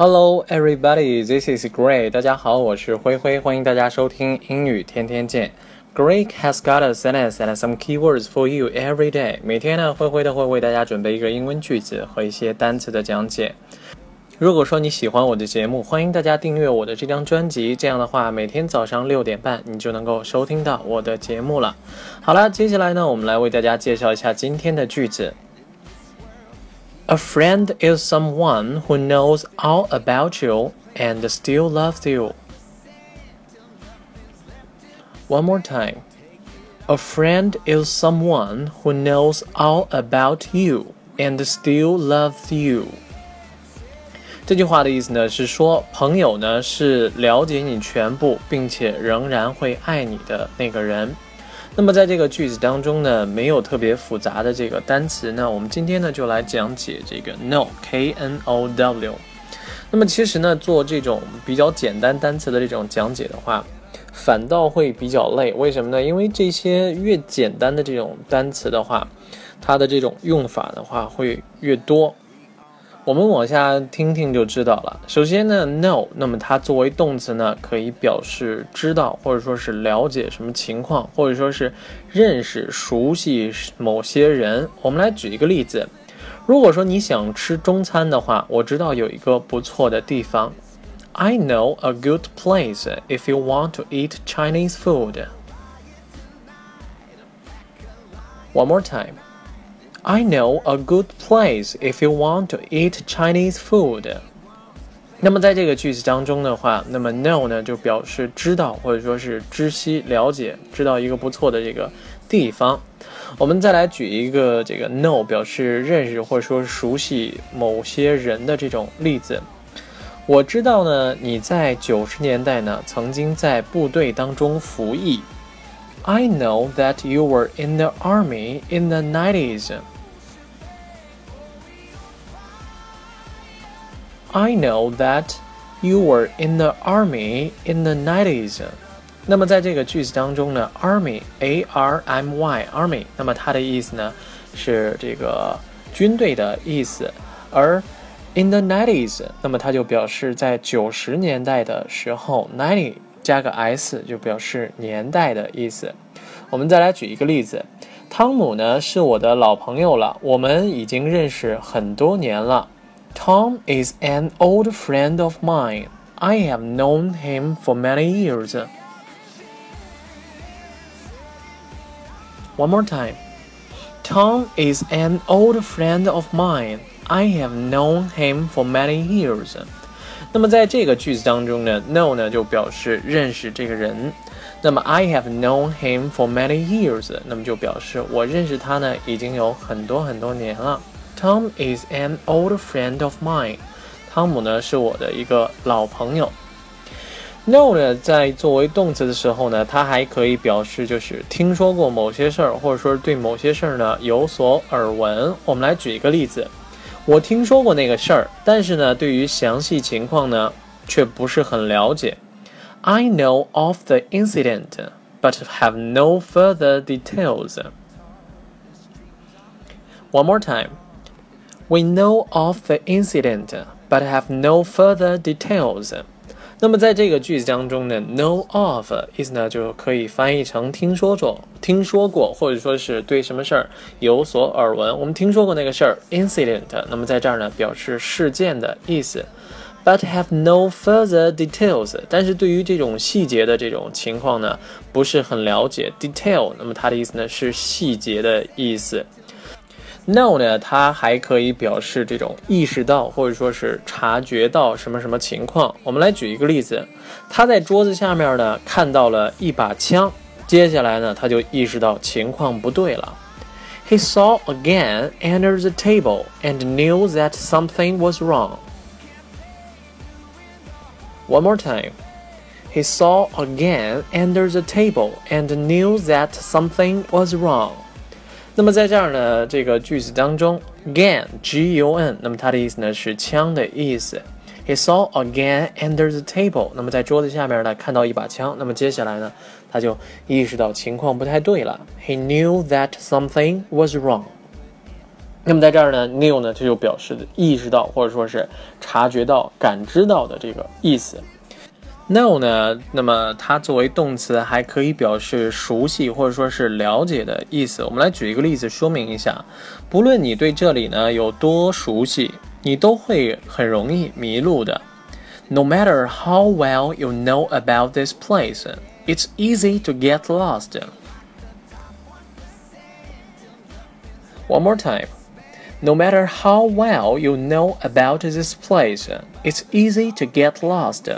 Hello, everybody. This is Gray. 大家好，我是灰灰，欢迎大家收听英语天天见。Gray has got a sentence and some keywords for you every day. 每天呢，灰灰都会为大家准备一个英文句子和一些单词的讲解。如果说你喜欢我的节目，欢迎大家订阅我的这张专辑。这样的话，每天早上六点半，你就能够收听到我的节目了。好了，接下来呢，我们来为大家介绍一下今天的句子。A friend is someone who knows all about you and still loves you. One more time. A friend is someone who knows all about you and still loves you. 这句话的意思呢是说，朋友呢是了解你全部，并且仍然会爱你的那个人。 那么在这个句子当中呢，没有特别复杂的这个单词那，我们今天呢就来讲解这个 no k n o w。那么其实呢，做这种比较简单单词的这种讲解的话，反倒会比较累。为什么呢？因为这些越简单的这种单词的话，它的这种用法的话会越多。我们往下听听就知道了。首先呢，know，那么它作为动词呢，可以表示知道或者说是了解什么情况，或者说是认识、熟悉某些人。我们来举一个例子，如果说你想吃中餐的话，我知道有一个不错的地方。I know a good place if you want to eat Chinese food. One more time. I know a good place if you want to eat Chinese food。那么在这个句子当中的话，那么 know 呢就表示知道或者说是知悉、了解，知道一个不错的这个地方。我们再来举一个这个 know 表示认识或者说熟悉某些人的这种例子。我知道呢，你在九十年代呢曾经在部队当中服役。I know that you were in the army in the 90s. I know that you were in the army in the 90s. 那么在这个句子当中呢，army，a r m y，army，那么它的意思呢是这个军队的意思，而 in the 90s，那么它就表示在九十年代的时候，ninety 加个 s 就表示年代的意思。我们再来举一个例子，汤姆呢是我的老朋友了，我们已经认识很多年了。Tom is an old friend of mine. I have known him for many years. One more time. Tom is an old friend of mine. I have known him for many years. 那么在这个句子当中呢，know 呢就表示认识这个人。那么 I have known him for many years，那么就表示我认识他呢已经有很多很多年了。Tom is an old friend of mine。汤姆呢是我的一个老朋友。Know 呢在作为动词的时候呢，它还可以表示就是听说过某些事儿，或者说对某些事儿呢有所耳闻。我们来举一个例子，我听说过那个事儿，但是呢对于详细情况呢却不是很了解。I know of the incident, but have no further details. One more time. We know of the incident, but have no further details. 那么在这个句子当中呢，know of 意思呢就可以翻译成听说过、听说过，或者说是对什么事儿有所耳闻。我们听说过那个事儿，incident。那么在这儿呢，表示事件的意思，but have no further details。但是对于这种细节的这种情况呢，不是很了解。detail，那么它的意思呢是细节的意思。know 呢，它还可以表示这种意识到或者说是察觉到什么什么情况。我们来举一个例子，他在桌子下面呢看到了一把枪，接下来呢他就意识到情况不对了。He saw a gun under the table and knew that something was wrong. One more time. He saw a gun under the table and knew that something was wrong. 那么在这儿呢，这个句子当中，gun g u n，那么它的意思呢是枪的意思。He saw a gun under the table，那么在桌子下面呢看到一把枪，那么接下来呢他就意识到情况不太对了。He knew that something was wrong。那么在这儿呢，knew 呢，它就表示的意识到或者说是察觉到、感知到的这个意思。know 呢，那么它作为动词还可以表示熟悉或者说是了解的意思。我们来举一个例子说明一下。不论你对这里呢有多熟悉，你都会很容易迷路的。No matter how well you know about this place, it's easy to get lost. One more time. No matter how well you know about this place, it's easy to get lost.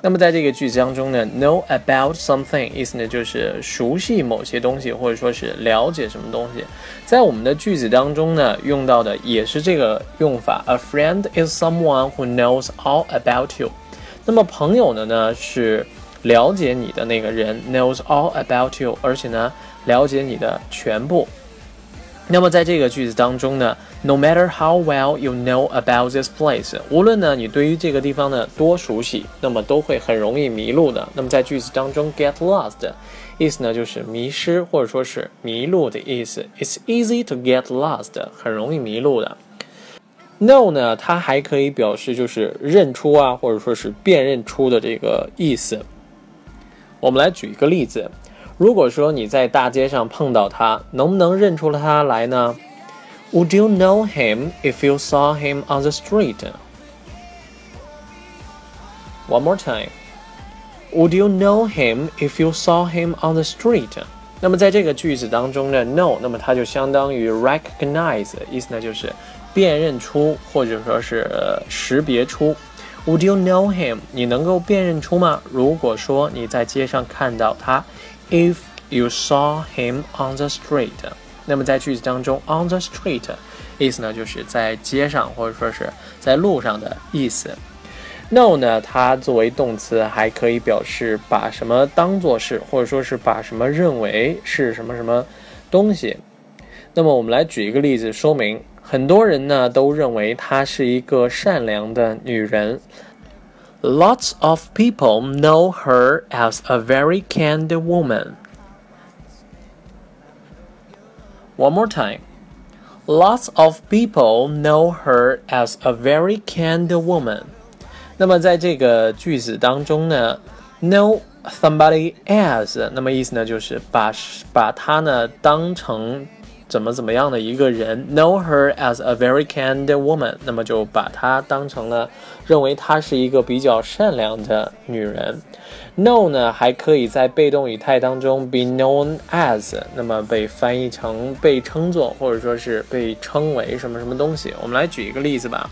那么在这个句子当中呢，know about something 意思呢就是熟悉某些东西，或者说是了解什么东西。在我们的句子当中呢，用到的也是这个用法。A friend is someone who knows all about you。那么朋友呢呢是了解你的那个人，knows all about you，而且呢了解你的全部。那么在这个句子当中呢，no matter how well you know about this place，无论呢你对于这个地方呢多熟悉，那么都会很容易迷路的。那么在句子当中，get lost，意思呢就是迷失或者说是迷路的意思。It's easy to get lost，很容易迷路的。know 呢，它还可以表示就是认出啊，或者说是辨认出的这个意思。我们来举一个例子。如果说你在大街上碰到他，能不能认出了他来呢？Would you know him if you saw him on the street? One more time. Would you know him if you saw him on the street? 那么在这个句子当中呢，know，那么它就相当于 recognize，意思呢就是辨认出或者说是识别出。Would you know him？你能够辨认出吗？如果说你在街上看到他。 If you saw him on the street，那么在句子当中，on the street 意思呢就是在街上或者说是在路上的意思。Know 呢，它作为动词还可以表示把什么当做是，或者说是把什么认为是什么什么东西。那么我们来举一个例子说明，很多人呢都认为她是一个善良的女人。Lots of people know her as a very kind woman. One more time. Lots of people know her as a very kind woman. 那么在这个句子当中呢，know somebody as，那么意思呢就是把把它呢当成 怎么怎么样的一个人，know her as a very kind woman，那么就把她当成了认为她是一个比较善良的女人。know 呢还可以在被动语态当中 be known as，那么被翻译成被称作或者说是被称为什么什么东西。我们来举一个例子吧。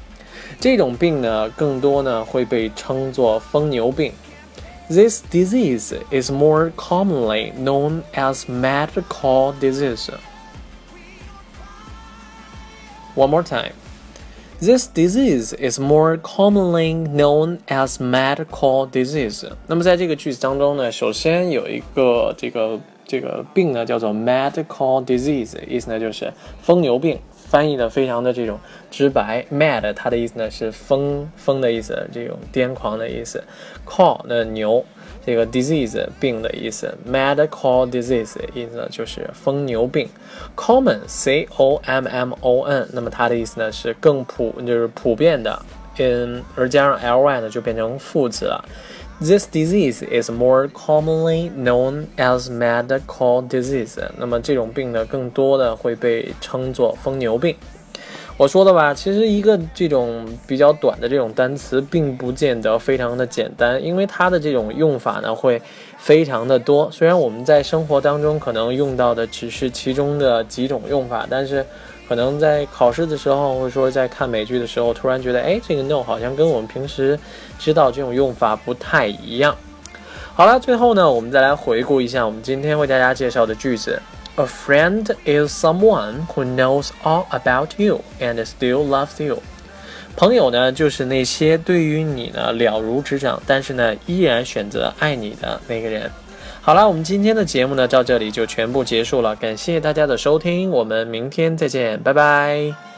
这种病呢更多呢会被称作疯牛病。This disease is more commonly known as mad cow disease. One more time. This disease is more commonly known as mad cow disease. 那么在这个句子当中呢，首先有一个这个这个病呢叫做 mad cow disease，意思呢就是疯牛病，翻译的非常的这种直白。mad 它的意思呢是疯疯的意思，这种癫狂的意思。cow 那牛。这个 disease 病的意思，mad cow disease 意思呢就是疯牛病，common c o m m o n，那么它的意思呢是更普，就是普遍的，嗯，而加上 l y 呢就变成副词了。This disease is more commonly known as mad cow disease，那么这种病呢更多的会被称作疯牛病。我说的吧，其实一个这种比较短的这种单词，并不见得非常的简单，因为它的这种用法呢会非常的多。虽然我们在生活当中可能用到的只是其中的几种用法，但是可能在考试的时候，或者说在看美剧的时候，突然觉得，哎，这个 no 好像跟我们平时知道这种用法不太一样。好了，最后呢，我们再来回顾一下我们今天为大家介绍的句子。A friend is someone who knows all about you and still loves you。朋友呢，就是那些对于你呢了如指掌，但是呢依然选择爱你的那个人。好了，我们今天的节目呢到这里就全部结束了，感谢大家的收听，我们明天再见，拜拜。